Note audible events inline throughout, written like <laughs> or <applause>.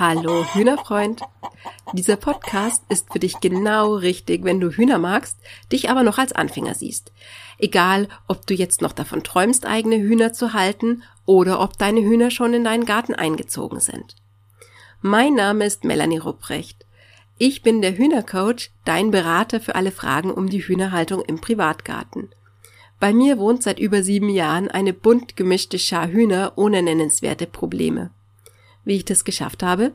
Hallo Hühnerfreund. Dieser Podcast ist für dich genau richtig, wenn du Hühner magst, dich aber noch als Anfänger siehst. Egal, ob du jetzt noch davon träumst, eigene Hühner zu halten oder ob deine Hühner schon in deinen Garten eingezogen sind. Mein Name ist Melanie Rupprecht. Ich bin der Hühnercoach, dein Berater für alle Fragen um die Hühnerhaltung im Privatgarten. Bei mir wohnt seit über sieben Jahren eine bunt gemischte Schar Hühner ohne nennenswerte Probleme. Wie ich das geschafft habe?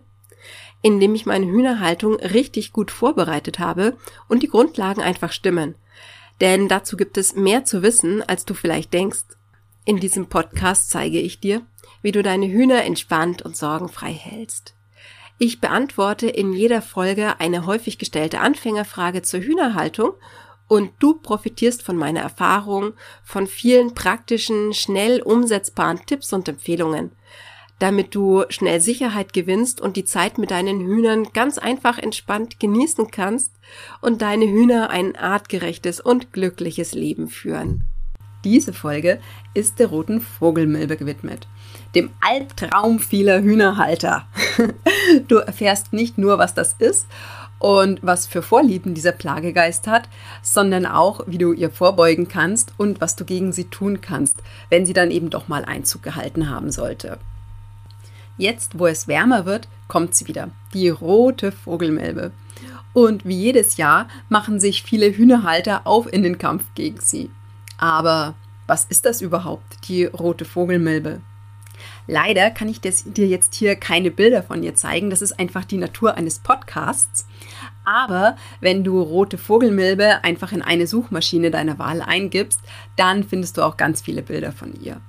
Indem ich meine Hühnerhaltung richtig gut vorbereitet habe und die Grundlagen einfach stimmen. Denn dazu gibt es mehr zu wissen, als du vielleicht denkst. In diesem Podcast zeige ich dir, wie du deine Hühner entspannt und sorgenfrei hältst. Ich beantworte in jeder Folge eine häufig gestellte Anfängerfrage zur Hühnerhaltung und du profitierst von meiner Erfahrung, von vielen praktischen, schnell umsetzbaren Tipps und Empfehlungen, damit du schnell Sicherheit gewinnst und die Zeit mit deinen Hühnern ganz einfach entspannt genießen kannst und deine Hühner ein artgerechtes und glückliches Leben führen. Diese Folge ist der roten Vogelmilbe gewidmet, dem Albtraum vieler Hühnerhalter. <laughs> Du erfährst nicht nur, was das ist und was für Vorlieben dieser Plagegeist hat, sondern auch, wie du ihr vorbeugen kannst und was du gegen sie tun kannst, wenn sie dann eben doch mal Einzug gehalten haben sollte. Jetzt, wo es wärmer wird, kommt sie wieder, die rote Vogelmilbe. Und wie jedes Jahr machen sich viele Hühnerhalter auf in den Kampf gegen sie. Aber was ist das überhaupt, die rote Vogelmilbe? Leider kann ich dir jetzt hier keine Bilder von ihr zeigen. Das ist einfach die Natur eines Podcasts. Aber wenn du rote Vogelmilbe einfach in eine Suchmaschine deiner Wahl eingibst, dann findest du auch ganz viele Bilder von ihr.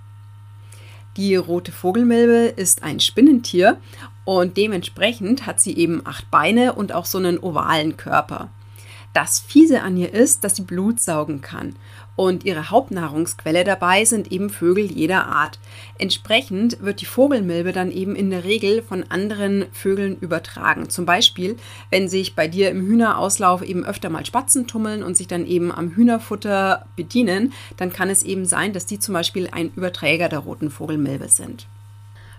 Die rote Vogelmilbe ist ein Spinnentier und dementsprechend hat sie eben acht Beine und auch so einen ovalen Körper. Das Fiese an ihr ist, dass sie Blut saugen kann. Und ihre Hauptnahrungsquelle dabei sind eben Vögel jeder Art. Entsprechend wird die Vogelmilbe dann eben in der Regel von anderen Vögeln übertragen. Zum Beispiel, wenn sich bei dir im Hühnerauslauf eben öfter mal Spatzen tummeln und sich dann eben am Hühnerfutter bedienen, dann kann es eben sein, dass die zum Beispiel ein Überträger der roten Vogelmilbe sind.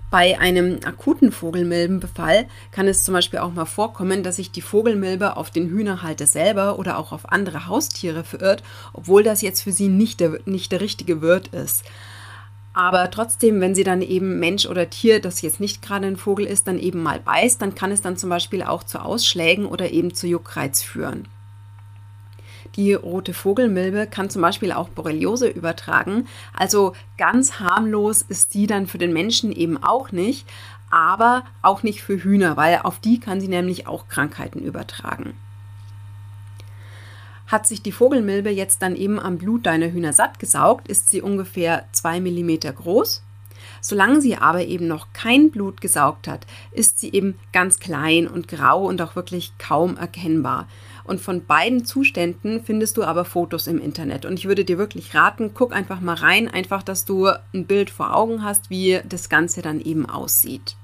Bei einem akuten Vogelmilbenbefall kann es zum Beispiel auch mal vorkommen, dass sich die Vogelmilbe auf den Hühnerhalter selber oder auch auf andere Haustiere verirrt, obwohl das jetzt für sie nicht der, nicht der richtige Wirt ist. Aber trotzdem, wenn sie dann eben Mensch oder Tier, das jetzt nicht gerade ein Vogel ist, dann eben mal beißt, dann kann es dann zum Beispiel auch zu Ausschlägen oder eben zu Juckreiz führen. Die rote Vogelmilbe kann zum Beispiel auch Borreliose übertragen. Also ganz harmlos ist sie dann für den Menschen eben auch nicht, aber auch nicht für Hühner, weil auf die kann sie nämlich auch Krankheiten übertragen. Hat sich die Vogelmilbe jetzt dann eben am Blut deiner Hühner satt gesaugt, ist sie ungefähr 2 mm groß. Solange sie aber eben noch kein Blut gesaugt hat, ist sie eben ganz klein und grau und auch wirklich kaum erkennbar. Und von beiden Zuständen findest du aber Fotos im Internet. Und ich würde dir wirklich raten, guck einfach mal rein, einfach, dass du ein Bild vor Augen hast, wie das Ganze dann eben aussieht.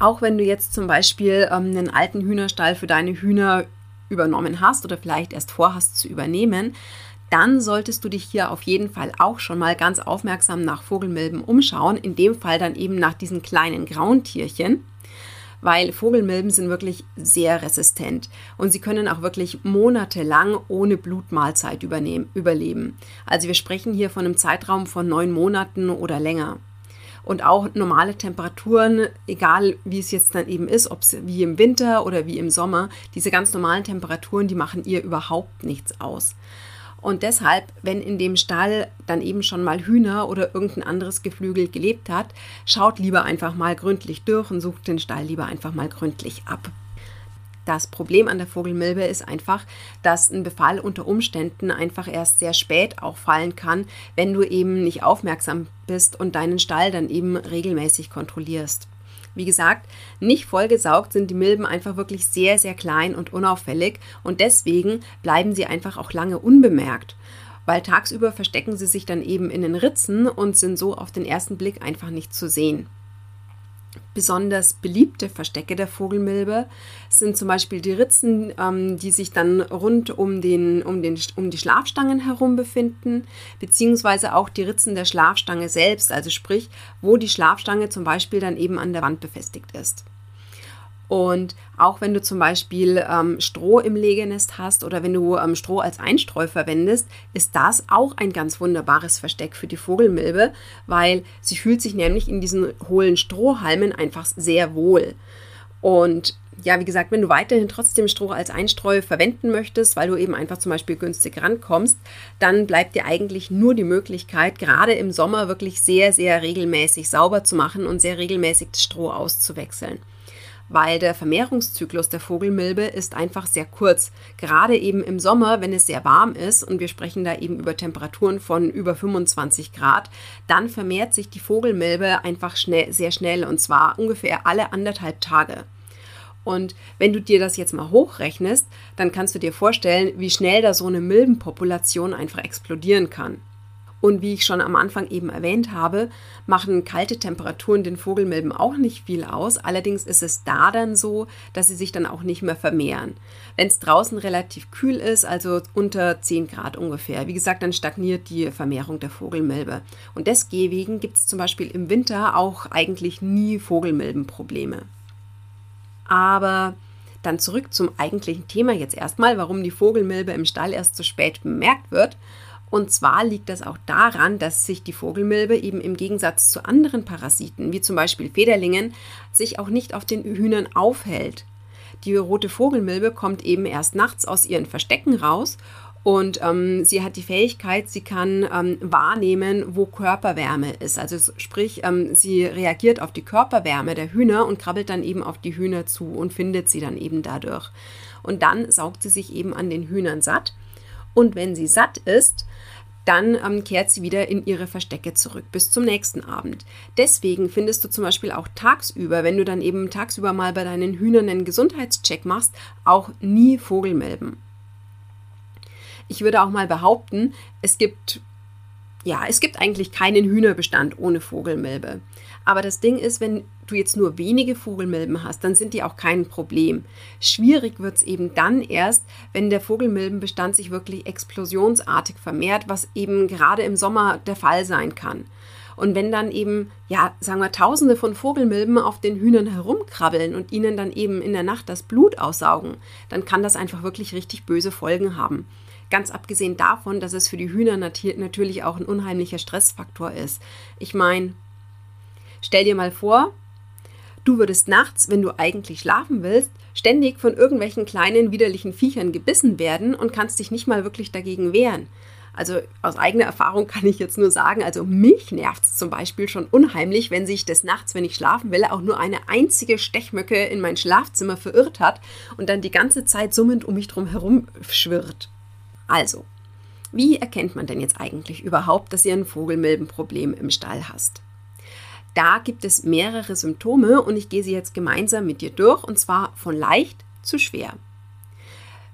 Auch wenn du jetzt zum Beispiel ähm, einen alten Hühnerstall für deine Hühner übernommen hast oder vielleicht erst vorhast zu übernehmen, dann solltest du dich hier auf jeden Fall auch schon mal ganz aufmerksam nach Vogelmilben umschauen. In dem Fall dann eben nach diesen kleinen grauen Tierchen weil Vogelmilben sind wirklich sehr resistent und sie können auch wirklich monatelang ohne Blutmahlzeit überleben. Also wir sprechen hier von einem Zeitraum von neun Monaten oder länger. Und auch normale Temperaturen, egal wie es jetzt dann eben ist, ob es wie im Winter oder wie im Sommer, diese ganz normalen Temperaturen, die machen ihr überhaupt nichts aus. Und deshalb, wenn in dem Stall dann eben schon mal Hühner oder irgendein anderes Geflügel gelebt hat, schaut lieber einfach mal gründlich durch und sucht den Stall lieber einfach mal gründlich ab. Das Problem an der Vogelmilbe ist einfach, dass ein Befall unter Umständen einfach erst sehr spät auch fallen kann, wenn du eben nicht aufmerksam bist und deinen Stall dann eben regelmäßig kontrollierst. Wie gesagt, nicht vollgesaugt sind die Milben einfach wirklich sehr, sehr klein und unauffällig und deswegen bleiben sie einfach auch lange unbemerkt. Weil tagsüber verstecken sie sich dann eben in den Ritzen und sind so auf den ersten Blick einfach nicht zu sehen. Besonders beliebte Verstecke der Vogelmilbe sind zum Beispiel die Ritzen, ähm, die sich dann rund um, den, um, den, um die Schlafstangen herum befinden, beziehungsweise auch die Ritzen der Schlafstange selbst, also sprich, wo die Schlafstange zum Beispiel dann eben an der Wand befestigt ist. Und auch wenn du zum Beispiel ähm, Stroh im Legenest hast oder wenn du ähm, Stroh als Einstreu verwendest, ist das auch ein ganz wunderbares Versteck für die Vogelmilbe, weil sie fühlt sich nämlich in diesen hohlen Strohhalmen einfach sehr wohl. Und ja, wie gesagt, wenn du weiterhin trotzdem Stroh als Einstreu verwenden möchtest, weil du eben einfach zum Beispiel günstig rankommst, dann bleibt dir eigentlich nur die Möglichkeit, gerade im Sommer wirklich sehr, sehr regelmäßig sauber zu machen und sehr regelmäßig das Stroh auszuwechseln weil der Vermehrungszyklus der Vogelmilbe ist einfach sehr kurz. Gerade eben im Sommer, wenn es sehr warm ist und wir sprechen da eben über Temperaturen von über 25 Grad, dann vermehrt sich die Vogelmilbe einfach schnell, sehr schnell und zwar ungefähr alle anderthalb Tage. Und wenn du dir das jetzt mal hochrechnest, dann kannst du dir vorstellen, wie schnell da so eine Milbenpopulation einfach explodieren kann. Und wie ich schon am Anfang eben erwähnt habe, machen kalte Temperaturen den Vogelmilben auch nicht viel aus. Allerdings ist es da dann so, dass sie sich dann auch nicht mehr vermehren. Wenn es draußen relativ kühl ist, also unter 10 Grad ungefähr, wie gesagt, dann stagniert die Vermehrung der Vogelmilbe. Und deswegen gibt es zum Beispiel im Winter auch eigentlich nie Vogelmilbenprobleme. Aber dann zurück zum eigentlichen Thema jetzt erstmal, warum die Vogelmilbe im Stall erst so spät bemerkt wird. Und zwar liegt das auch daran, dass sich die Vogelmilbe eben im Gegensatz zu anderen Parasiten, wie zum Beispiel Federlingen, sich auch nicht auf den Hühnern aufhält. Die rote Vogelmilbe kommt eben erst nachts aus ihren Verstecken raus und ähm, sie hat die Fähigkeit, sie kann ähm, wahrnehmen, wo Körperwärme ist. Also sprich, ähm, sie reagiert auf die Körperwärme der Hühner und krabbelt dann eben auf die Hühner zu und findet sie dann eben dadurch. Und dann saugt sie sich eben an den Hühnern satt. Und wenn sie satt ist, dann ähm, kehrt sie wieder in ihre Verstecke zurück bis zum nächsten Abend. Deswegen findest du zum Beispiel auch tagsüber, wenn du dann eben tagsüber mal bei deinen Hühnern einen Gesundheitscheck machst, auch nie Vogelmilben. Ich würde auch mal behaupten, es gibt ja, es gibt eigentlich keinen Hühnerbestand ohne Vogelmilbe. Aber das Ding ist, wenn du jetzt nur wenige Vogelmilben hast, dann sind die auch kein Problem. Schwierig wird es eben dann erst, wenn der Vogelmilbenbestand sich wirklich explosionsartig vermehrt, was eben gerade im Sommer der Fall sein kann. Und wenn dann eben, ja, sagen wir, tausende von Vogelmilben auf den Hühnern herumkrabbeln und ihnen dann eben in der Nacht das Blut aussaugen, dann kann das einfach wirklich richtig böse Folgen haben. Ganz abgesehen davon, dass es für die Hühner nat natürlich auch ein unheimlicher Stressfaktor ist. Ich meine, stell dir mal vor, du würdest nachts, wenn du eigentlich schlafen willst, ständig von irgendwelchen kleinen widerlichen Viechern gebissen werden und kannst dich nicht mal wirklich dagegen wehren. Also aus eigener Erfahrung kann ich jetzt nur sagen, also mich nervt es zum Beispiel schon unheimlich, wenn sich des Nachts, wenn ich schlafen will, auch nur eine einzige Stechmücke in mein Schlafzimmer verirrt hat und dann die ganze Zeit summend um mich drum herum schwirrt. Also, wie erkennt man denn jetzt eigentlich überhaupt, dass ihr ein Vogelmilbenproblem im Stall hast? Da gibt es mehrere Symptome und ich gehe sie jetzt gemeinsam mit dir durch und zwar von leicht zu schwer.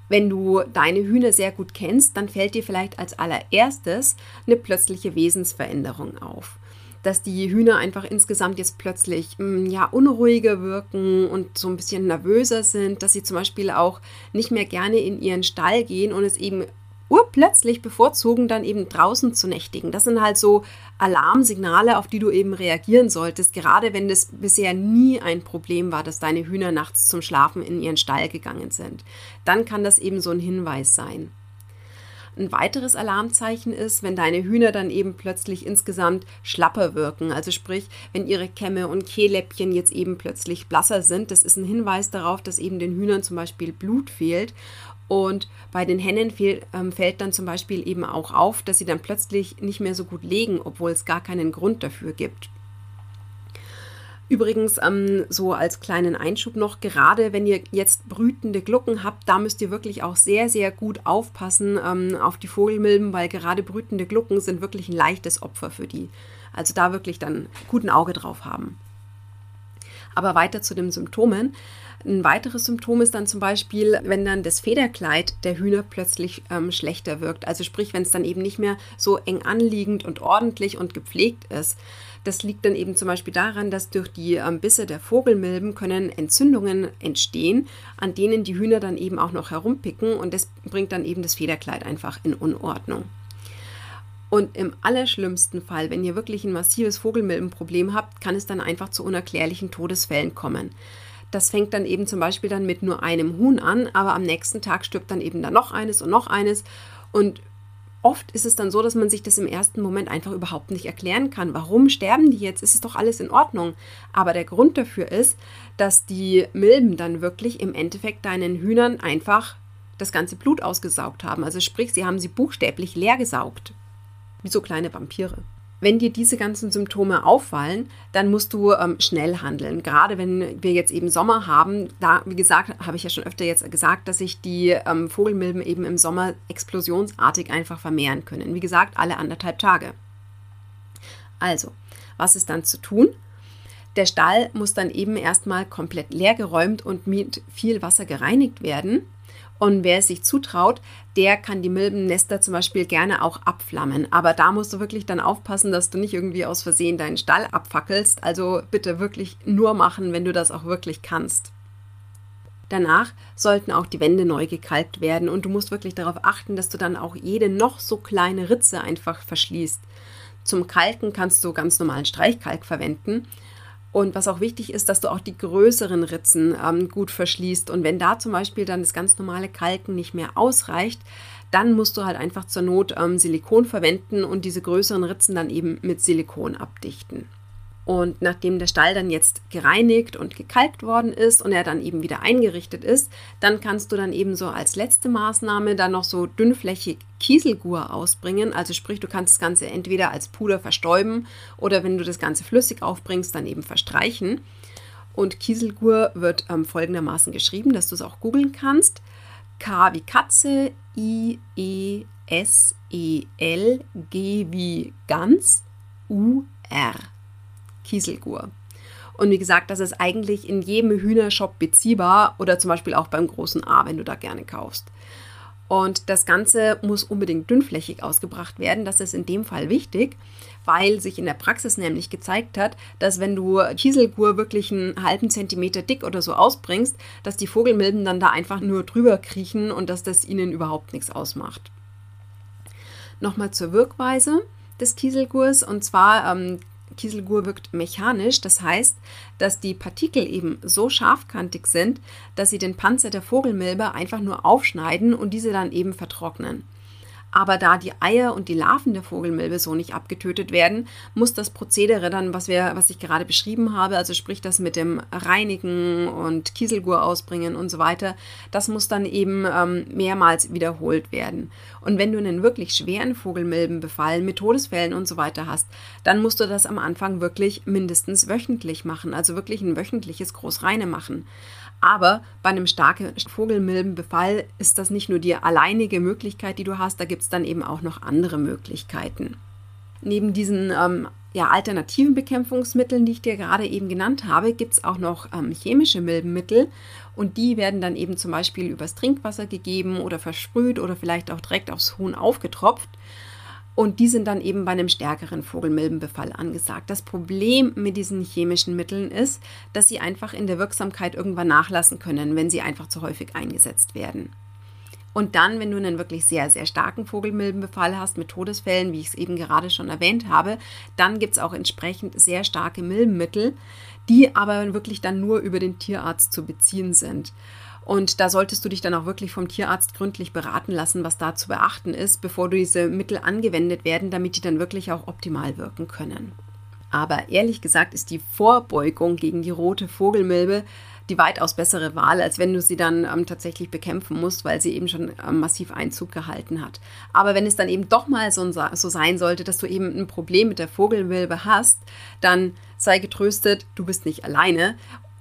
Wenn du deine Hühner sehr gut kennst, dann fällt dir vielleicht als allererstes eine plötzliche Wesensveränderung auf. Dass die Hühner einfach insgesamt jetzt plötzlich hm, ja, unruhiger wirken und so ein bisschen nervöser sind, dass sie zum Beispiel auch nicht mehr gerne in ihren Stall gehen und es eben urplötzlich bevorzugen, dann eben draußen zu nächtigen. Das sind halt so Alarmsignale, auf die du eben reagieren solltest, gerade wenn das bisher nie ein Problem war, dass deine Hühner nachts zum Schlafen in ihren Stall gegangen sind. Dann kann das eben so ein Hinweis sein. Ein weiteres Alarmzeichen ist, wenn deine Hühner dann eben plötzlich insgesamt schlapper wirken. Also sprich, wenn ihre Kämme und Kehläppchen jetzt eben plötzlich blasser sind. Das ist ein Hinweis darauf, dass eben den Hühnern zum Beispiel Blut fehlt. Und bei den Hennen fehl, ähm, fällt dann zum Beispiel eben auch auf, dass sie dann plötzlich nicht mehr so gut legen, obwohl es gar keinen Grund dafür gibt. Übrigens, ähm, so als kleinen Einschub noch, gerade wenn ihr jetzt brütende Glucken habt, da müsst ihr wirklich auch sehr, sehr gut aufpassen ähm, auf die Vogelmilben, weil gerade brütende Glucken sind wirklich ein leichtes Opfer für die. Also da wirklich dann guten Auge drauf haben. Aber weiter zu den Symptomen. Ein weiteres Symptom ist dann zum Beispiel, wenn dann das Federkleid der Hühner plötzlich ähm, schlechter wirkt. Also sprich, wenn es dann eben nicht mehr so eng anliegend und ordentlich und gepflegt ist. Das liegt dann eben zum Beispiel daran, dass durch die ähm, Bisse der Vogelmilben können Entzündungen entstehen, an denen die Hühner dann eben auch noch herumpicken und das bringt dann eben das Federkleid einfach in Unordnung. Und im allerschlimmsten Fall, wenn ihr wirklich ein massives Vogelmilbenproblem habt, kann es dann einfach zu unerklärlichen Todesfällen kommen. Das fängt dann eben zum Beispiel dann mit nur einem Huhn an, aber am nächsten Tag stirbt dann eben dann noch eines und noch eines. Und oft ist es dann so, dass man sich das im ersten Moment einfach überhaupt nicht erklären kann. Warum sterben die jetzt? Ist es doch alles in Ordnung. Aber der Grund dafür ist, dass die Milben dann wirklich im Endeffekt deinen Hühnern einfach das ganze Blut ausgesaugt haben. Also sprich, sie haben sie buchstäblich leer gesaugt. Wie so kleine Vampire. Wenn dir diese ganzen Symptome auffallen, dann musst du ähm, schnell handeln. Gerade wenn wir jetzt eben Sommer haben, da, wie gesagt, habe ich ja schon öfter jetzt gesagt, dass sich die ähm, Vogelmilben eben im Sommer explosionsartig einfach vermehren können. Wie gesagt, alle anderthalb Tage. Also, was ist dann zu tun? Der Stall muss dann eben erstmal komplett leergeräumt und mit viel Wasser gereinigt werden. Und wer es sich zutraut, der kann die Milbennester zum Beispiel gerne auch abflammen. Aber da musst du wirklich dann aufpassen, dass du nicht irgendwie aus Versehen deinen Stall abfackelst. Also bitte wirklich nur machen, wenn du das auch wirklich kannst. Danach sollten auch die Wände neu gekalkt werden und du musst wirklich darauf achten, dass du dann auch jede noch so kleine Ritze einfach verschließt. Zum Kalken kannst du ganz normalen Streichkalk verwenden und was auch wichtig ist, dass du auch die größeren Ritzen ähm, gut verschließt. Und wenn da zum Beispiel dann das ganz normale Kalken nicht mehr ausreicht, dann musst du halt einfach zur Not ähm, Silikon verwenden und diese größeren Ritzen dann eben mit Silikon abdichten. Und nachdem der Stall dann jetzt gereinigt und gekalkt worden ist und er dann eben wieder eingerichtet ist, dann kannst du dann eben so als letzte Maßnahme dann noch so dünnflächig Kieselgur ausbringen. Also sprich, du kannst das Ganze entweder als Puder verstäuben oder wenn du das Ganze flüssig aufbringst, dann eben verstreichen. Und Kieselgur wird ähm, folgendermaßen geschrieben, dass du es auch googeln kannst. K wie Katze, I, E, S, E, L, G wie Ganz, U, R. Kieselgur. Und wie gesagt, das ist eigentlich in jedem Hühnershop beziehbar oder zum Beispiel auch beim großen A, wenn du da gerne kaufst. Und das Ganze muss unbedingt dünnflächig ausgebracht werden. Das ist in dem Fall wichtig, weil sich in der Praxis nämlich gezeigt hat, dass wenn du Kieselgur wirklich einen halben Zentimeter dick oder so ausbringst, dass die Vogelmilben dann da einfach nur drüber kriechen und dass das ihnen überhaupt nichts ausmacht. Nochmal zur Wirkweise des Kieselgurs. Und zwar ähm, Kieselgur wirkt mechanisch, das heißt, dass die Partikel eben so scharfkantig sind, dass sie den Panzer der Vogelmilbe einfach nur aufschneiden und diese dann eben vertrocknen. Aber da die Eier und die Larven der Vogelmilbe so nicht abgetötet werden, muss das Prozedere dann, was, wir, was ich gerade beschrieben habe, also sprich das mit dem Reinigen und Kieselgur ausbringen und so weiter, das muss dann eben ähm, mehrmals wiederholt werden. Und wenn du einen wirklich schweren Vogelmilbenbefall mit Todesfällen und so weiter hast, dann musst du das am Anfang wirklich mindestens wöchentlich machen, also wirklich ein wöchentliches Großreine machen. Aber bei einem starken Vogelmilbenbefall ist das nicht nur die alleinige Möglichkeit, die du hast, da gibt es dann eben auch noch andere Möglichkeiten. Neben diesen ähm, ja, alternativen Bekämpfungsmitteln, die ich dir gerade eben genannt habe, gibt es auch noch ähm, chemische Milbenmittel und die werden dann eben zum Beispiel übers Trinkwasser gegeben oder versprüht oder vielleicht auch direkt aufs Huhn aufgetropft. Und die sind dann eben bei einem stärkeren Vogelmilbenbefall angesagt. Das Problem mit diesen chemischen Mitteln ist, dass sie einfach in der Wirksamkeit irgendwann nachlassen können, wenn sie einfach zu häufig eingesetzt werden. Und dann, wenn du einen wirklich sehr, sehr starken Vogelmilbenbefall hast mit Todesfällen, wie ich es eben gerade schon erwähnt habe, dann gibt es auch entsprechend sehr starke Milbenmittel, die aber wirklich dann nur über den Tierarzt zu beziehen sind. Und da solltest du dich dann auch wirklich vom Tierarzt gründlich beraten lassen, was da zu beachten ist, bevor diese Mittel angewendet werden, damit die dann wirklich auch optimal wirken können. Aber ehrlich gesagt ist die Vorbeugung gegen die rote Vogelmilbe die weitaus bessere Wahl, als wenn du sie dann ähm, tatsächlich bekämpfen musst, weil sie eben schon ähm, massiv Einzug gehalten hat. Aber wenn es dann eben doch mal so, so sein sollte, dass du eben ein Problem mit der Vogelmilbe hast, dann sei getröstet, du bist nicht alleine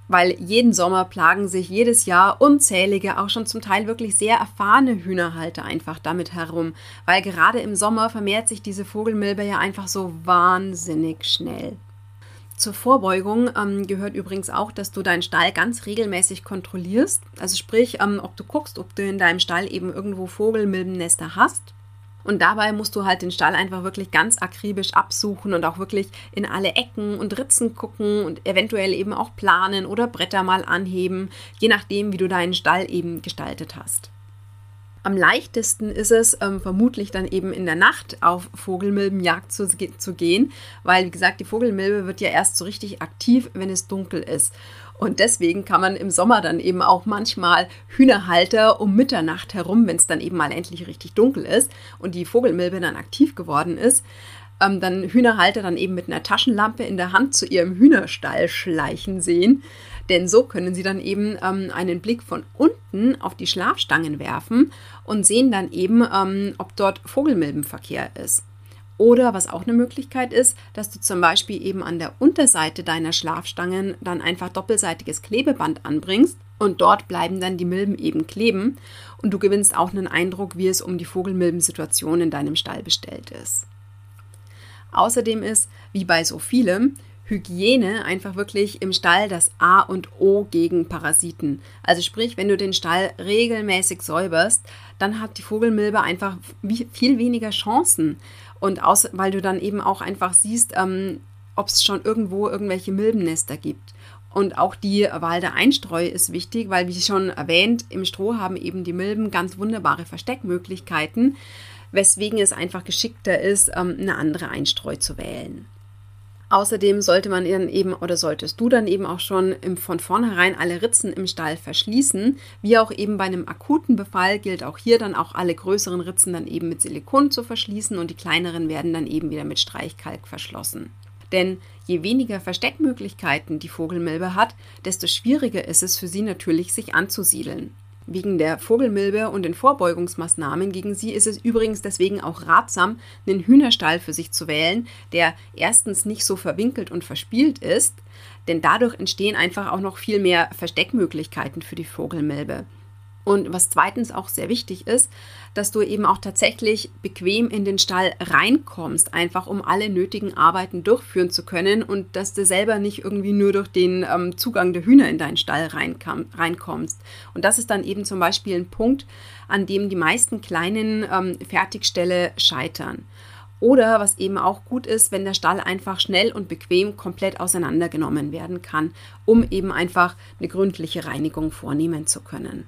weil jeden Sommer plagen sich jedes Jahr unzählige, auch schon zum Teil wirklich sehr erfahrene Hühnerhalter einfach damit herum, weil gerade im Sommer vermehrt sich diese Vogelmilbe ja einfach so wahnsinnig schnell. Zur Vorbeugung ähm, gehört übrigens auch, dass du deinen Stall ganz regelmäßig kontrollierst. Also sprich, ähm, ob du guckst, ob du in deinem Stall eben irgendwo Vogelmilbennester hast und dabei musst du halt den Stall einfach wirklich ganz akribisch absuchen und auch wirklich in alle Ecken und Ritzen gucken und eventuell eben auch planen oder Bretter mal anheben, je nachdem, wie du deinen Stall eben gestaltet hast. Am leichtesten ist es ähm, vermutlich dann eben in der Nacht auf Vogelmilbenjagd zu, zu gehen, weil wie gesagt, die Vogelmilbe wird ja erst so richtig aktiv, wenn es dunkel ist. Und deswegen kann man im Sommer dann eben auch manchmal Hühnerhalter um Mitternacht herum, wenn es dann eben mal endlich richtig dunkel ist und die Vogelmilbe dann aktiv geworden ist, ähm, dann Hühnerhalter dann eben mit einer Taschenlampe in der Hand zu ihrem Hühnerstall schleichen sehen. Denn so können sie dann eben ähm, einen Blick von unten auf die Schlafstangen werfen und sehen dann eben, ähm, ob dort Vogelmilbenverkehr ist. Oder was auch eine Möglichkeit ist, dass du zum Beispiel eben an der Unterseite deiner Schlafstangen dann einfach doppelseitiges Klebeband anbringst und dort bleiben dann die Milben eben kleben und du gewinnst auch einen Eindruck, wie es um die Vogelmilbensituation in deinem Stall bestellt ist. Außerdem ist, wie bei so vielem, Hygiene einfach wirklich im Stall das A und O gegen Parasiten. Also sprich, wenn du den Stall regelmäßig säuberst, dann hat die Vogelmilbe einfach viel weniger Chancen. Und außer, weil du dann eben auch einfach siehst, ähm, ob es schon irgendwo irgendwelche Milbennester gibt. Und auch die Wahl der Einstreu ist wichtig, weil, wie schon erwähnt, im Stroh haben eben die Milben ganz wunderbare Versteckmöglichkeiten weswegen es einfach geschickter ist, ähm, eine andere Einstreu zu wählen. Außerdem sollte man dann eben oder solltest du dann eben auch schon von vornherein alle Ritzen im Stall verschließen. Wie auch eben bei einem akuten Befall gilt auch hier dann auch alle größeren Ritzen dann eben mit Silikon zu verschließen und die kleineren werden dann eben wieder mit Streichkalk verschlossen. Denn je weniger Versteckmöglichkeiten die Vogelmilbe hat, desto schwieriger ist es für sie natürlich, sich anzusiedeln. Wegen der Vogelmilbe und den Vorbeugungsmaßnahmen gegen sie ist es übrigens deswegen auch ratsam, einen Hühnerstall für sich zu wählen, der erstens nicht so verwinkelt und verspielt ist, denn dadurch entstehen einfach auch noch viel mehr Versteckmöglichkeiten für die Vogelmilbe. Und was zweitens auch sehr wichtig ist, dass du eben auch tatsächlich bequem in den Stall reinkommst, einfach um alle nötigen Arbeiten durchführen zu können und dass du selber nicht irgendwie nur durch den ähm, Zugang der Hühner in deinen Stall reinkam, reinkommst. Und das ist dann eben zum Beispiel ein Punkt, an dem die meisten kleinen ähm, Fertigställe scheitern. Oder was eben auch gut ist, wenn der Stall einfach schnell und bequem komplett auseinandergenommen werden kann, um eben einfach eine gründliche Reinigung vornehmen zu können.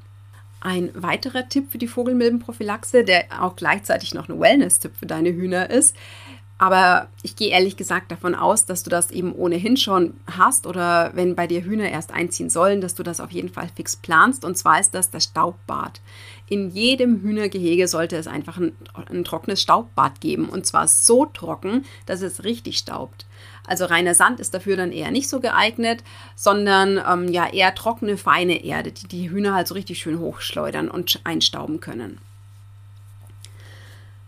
Ein weiterer Tipp für die Vogelmilbenprophylaxe, der auch gleichzeitig noch ein Wellness-Tipp für deine Hühner ist. Aber ich gehe ehrlich gesagt davon aus, dass du das eben ohnehin schon hast oder wenn bei dir Hühner erst einziehen sollen, dass du das auf jeden Fall fix planst. Und zwar ist das das Staubbad. In jedem Hühnergehege sollte es einfach ein, ein trockenes Staubbad geben. Und zwar so trocken, dass es richtig staubt. Also reiner Sand ist dafür dann eher nicht so geeignet, sondern ähm, ja eher trockene, feine Erde, die die Hühner halt so richtig schön hochschleudern und einstauben können.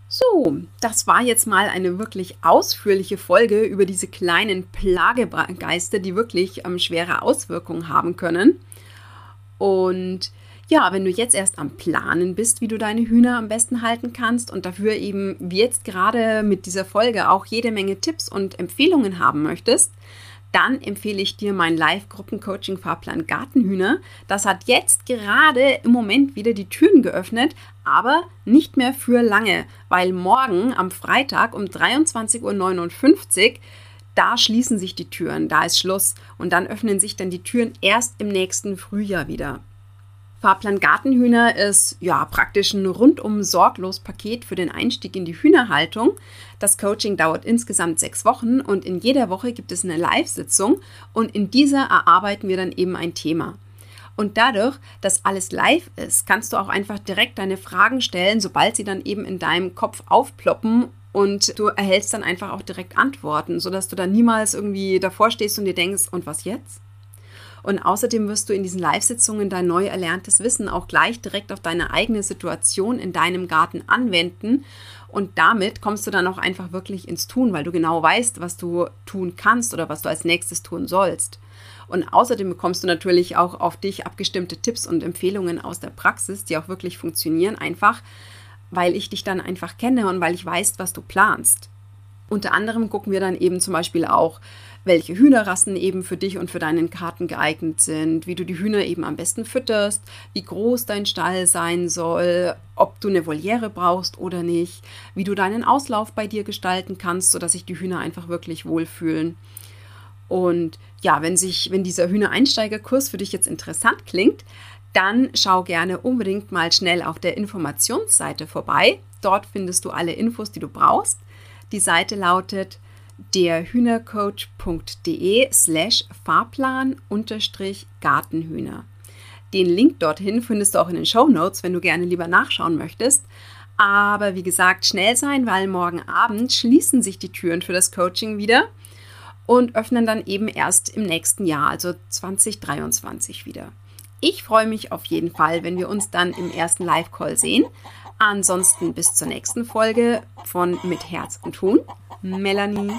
So, das war jetzt mal eine wirklich ausführliche Folge über diese kleinen Plagegeister, die wirklich ähm, schwere Auswirkungen haben können. Und ja, wenn du jetzt erst am Planen bist, wie du deine Hühner am besten halten kannst und dafür eben wie jetzt gerade mit dieser Folge auch jede Menge Tipps und Empfehlungen haben möchtest, dann empfehle ich dir mein Live-Gruppen-Coaching-Fahrplan Gartenhühner. Das hat jetzt gerade im Moment wieder die Türen geöffnet, aber nicht mehr für lange, weil morgen am Freitag um 23.59 Uhr da schließen sich die Türen, da ist Schluss und dann öffnen sich dann die Türen erst im nächsten Frühjahr wieder. Fahrplan Gartenhühner ist ja praktisch ein rundum sorglos Paket für den Einstieg in die Hühnerhaltung. Das Coaching dauert insgesamt sechs Wochen und in jeder Woche gibt es eine Live-Sitzung und in dieser erarbeiten wir dann eben ein Thema. Und dadurch, dass alles live ist, kannst du auch einfach direkt deine Fragen stellen, sobald sie dann eben in deinem Kopf aufploppen und du erhältst dann einfach auch direkt Antworten, sodass du dann niemals irgendwie davor stehst und dir denkst, und was jetzt? Und außerdem wirst du in diesen Live-Sitzungen dein neu erlerntes Wissen auch gleich direkt auf deine eigene Situation in deinem Garten anwenden. Und damit kommst du dann auch einfach wirklich ins Tun, weil du genau weißt, was du tun kannst oder was du als nächstes tun sollst. Und außerdem bekommst du natürlich auch auf dich abgestimmte Tipps und Empfehlungen aus der Praxis, die auch wirklich funktionieren, einfach weil ich dich dann einfach kenne und weil ich weiß, was du planst. Unter anderem gucken wir dann eben zum Beispiel auch, welche Hühnerrassen eben für dich und für deinen Karten geeignet sind, wie du die Hühner eben am besten fütterst, wie groß dein Stall sein soll, ob du eine Voliere brauchst oder nicht, wie du deinen Auslauf bei dir gestalten kannst, sodass sich die Hühner einfach wirklich wohlfühlen. Und ja, wenn sich, wenn dieser Hühnereinsteigerkurs für dich jetzt interessant klingt, dann schau gerne unbedingt mal schnell auf der Informationsseite vorbei. Dort findest du alle Infos, die du brauchst. Die Seite lautet derhühnercoach.de slash Fahrplan unterstrich Gartenhühner. Den Link dorthin findest du auch in den Show Notes, wenn du gerne lieber nachschauen möchtest. Aber wie gesagt, schnell sein, weil morgen Abend schließen sich die Türen für das Coaching wieder und öffnen dann eben erst im nächsten Jahr, also 2023 wieder. Ich freue mich auf jeden Fall, wenn wir uns dann im ersten Live-Call sehen. Ansonsten bis zur nächsten Folge von Mit Herz und Tun. Melanie.